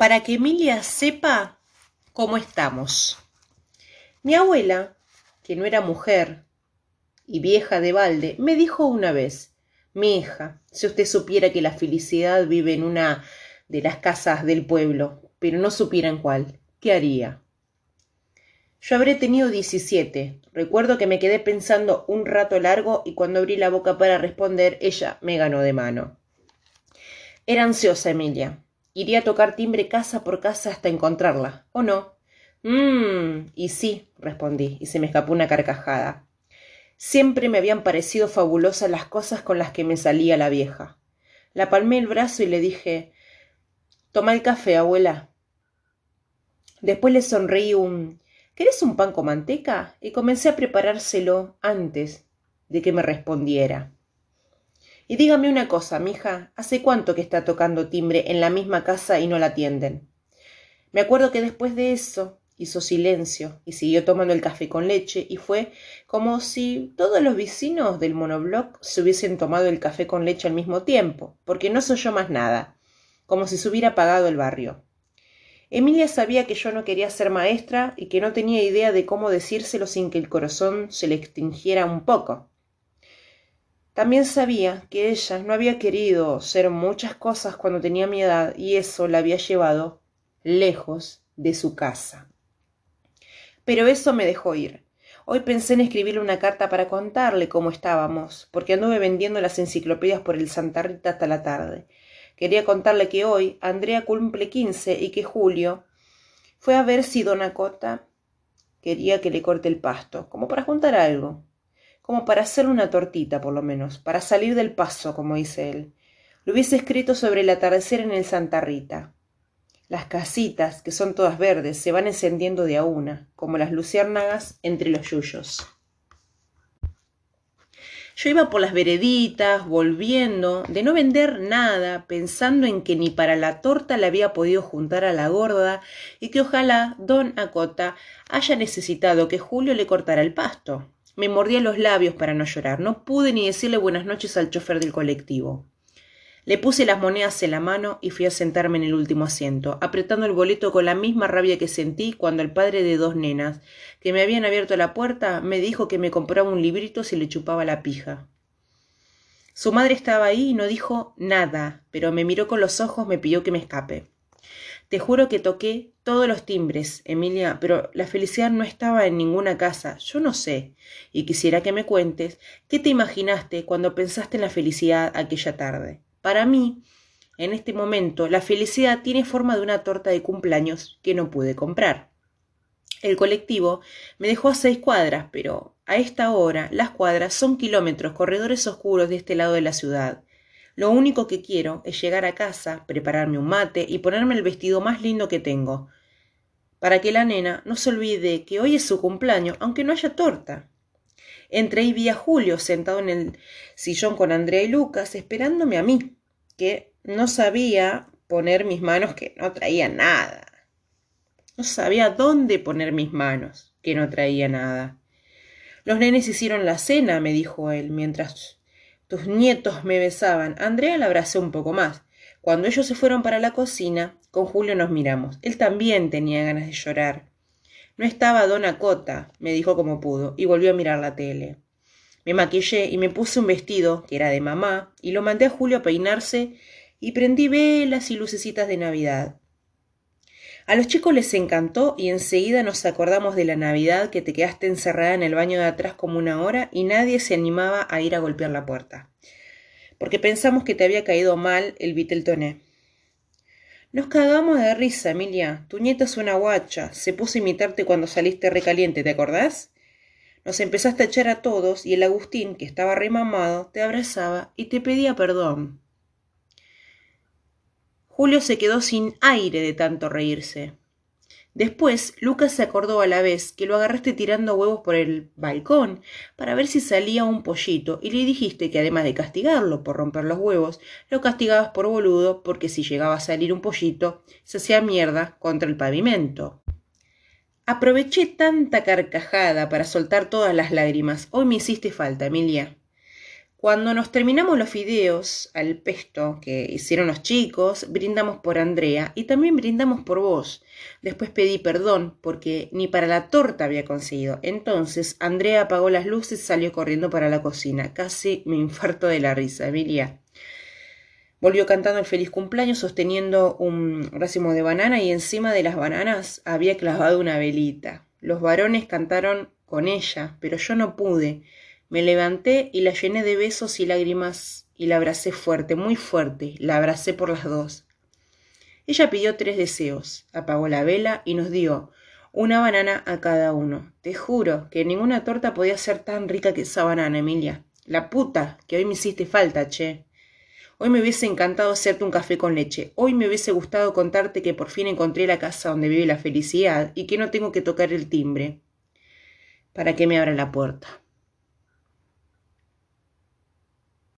para que Emilia sepa cómo estamos. Mi abuela, que no era mujer y vieja de balde, me dijo una vez, mi hija, si usted supiera que la felicidad vive en una de las casas del pueblo, pero no supiera en cuál, ¿qué haría? Yo habré tenido diecisiete. Recuerdo que me quedé pensando un rato largo y cuando abrí la boca para responder, ella me ganó de mano. Era ansiosa, Emilia. Iría a tocar timbre casa por casa hasta encontrarla, ¿o no? Mmm, y sí, respondí, y se me escapó una carcajada. Siempre me habían parecido fabulosas las cosas con las que me salía la vieja. La palmé el brazo y le dije Toma el café, abuela. Después le sonreí un ¿Querés un pan con manteca? y comencé a preparárselo antes de que me respondiera. Y dígame una cosa, mija, ¿hace cuánto que está tocando timbre en la misma casa y no la atienden? Me acuerdo que después de eso hizo silencio y siguió tomando el café con leche y fue como si todos los vecinos del monobloc se hubiesen tomado el café con leche al mismo tiempo, porque no se oyó más nada, como si se hubiera apagado el barrio. Emilia sabía que yo no quería ser maestra y que no tenía idea de cómo decírselo sin que el corazón se le extinguiera un poco. También sabía que ella no había querido ser muchas cosas cuando tenía mi edad y eso la había llevado lejos de su casa. Pero eso me dejó ir. Hoy pensé en escribirle una carta para contarle cómo estábamos, porque anduve vendiendo las enciclopedias por el Santa Rita hasta la tarde. Quería contarle que hoy Andrea cumple quince y que Julio fue a ver si Dona Cota quería que le corte el pasto, como para juntar algo como para hacer una tortita por lo menos, para salir del paso, como dice él. Lo hubiese escrito sobre el atardecer en el Santa Rita. Las casitas, que son todas verdes, se van encendiendo de a una, como las luciérnagas entre los yuyos. Yo iba por las vereditas, volviendo, de no vender nada, pensando en que ni para la torta le había podido juntar a la gorda y que ojalá don Acota haya necesitado que Julio le cortara el pasto. Me mordía los labios para no llorar. No pude ni decirle buenas noches al chofer del colectivo. Le puse las monedas en la mano y fui a sentarme en el último asiento, apretando el boleto con la misma rabia que sentí cuando el padre de dos nenas, que me habían abierto la puerta, me dijo que me compraba un librito si le chupaba la pija. Su madre estaba ahí y no dijo nada, pero me miró con los ojos, me pidió que me escape. Te juro que toqué todos los timbres, Emilia, pero la felicidad no estaba en ninguna casa. Yo no sé. Y quisiera que me cuentes qué te imaginaste cuando pensaste en la felicidad aquella tarde. Para mí, en este momento, la felicidad tiene forma de una torta de cumpleaños que no pude comprar. El colectivo me dejó a seis cuadras, pero a esta hora las cuadras son kilómetros, corredores oscuros de este lado de la ciudad. Lo único que quiero es llegar a casa, prepararme un mate y ponerme el vestido más lindo que tengo, para que la nena no se olvide que hoy es su cumpleaños, aunque no haya torta. Entré y vi a Julio sentado en el sillón con Andrea y Lucas, esperándome a mí, que no sabía poner mis manos, que no traía nada. No sabía dónde poner mis manos, que no traía nada. Los nenes hicieron la cena, me dijo él, mientras tus nietos me besaban. Andrea la abracé un poco más. Cuando ellos se fueron para la cocina, con Julio nos miramos. Él también tenía ganas de llorar. No estaba Dona Cota, me dijo como pudo, y volvió a mirar la tele. Me maquillé y me puse un vestido, que era de mamá, y lo mandé a Julio a peinarse, y prendí velas y lucecitas de Navidad. A los chicos les encantó y enseguida nos acordamos de la Navidad que te quedaste encerrada en el baño de atrás como una hora y nadie se animaba a ir a golpear la puerta. Porque pensamos que te había caído mal el Viteltoné. Nos cagamos de risa, Emilia. Tu nieta es una guacha. Se puso a imitarte cuando saliste recaliente, ¿te acordás? Nos empezaste a echar a todos y el Agustín, que estaba remamado, te abrazaba y te pedía perdón. Julio se quedó sin aire de tanto reírse. Después, Lucas se acordó a la vez que lo agarraste tirando huevos por el balcón para ver si salía un pollito y le dijiste que además de castigarlo por romper los huevos, lo castigabas por boludo porque si llegaba a salir un pollito, se hacía mierda contra el pavimento. Aproveché tanta carcajada para soltar todas las lágrimas. Hoy me hiciste falta, Emilia. Cuando nos terminamos los fideos al pesto que hicieron los chicos, brindamos por Andrea y también brindamos por vos. Después pedí perdón porque ni para la torta había conseguido. Entonces Andrea apagó las luces y salió corriendo para la cocina. Casi me infarto de la risa, Emilia. Volvió cantando el feliz cumpleaños sosteniendo un racimo de banana y encima de las bananas había clavado una velita. Los varones cantaron con ella, pero yo no pude. Me levanté y la llené de besos y lágrimas y la abracé fuerte, muy fuerte, la abracé por las dos. Ella pidió tres deseos, apagó la vela y nos dio una banana a cada uno. Te juro que ninguna torta podía ser tan rica que esa banana, Emilia. La puta, que hoy me hiciste falta, che. Hoy me hubiese encantado hacerte un café con leche. Hoy me hubiese gustado contarte que por fin encontré la casa donde vive la felicidad y que no tengo que tocar el timbre para que me abra la puerta.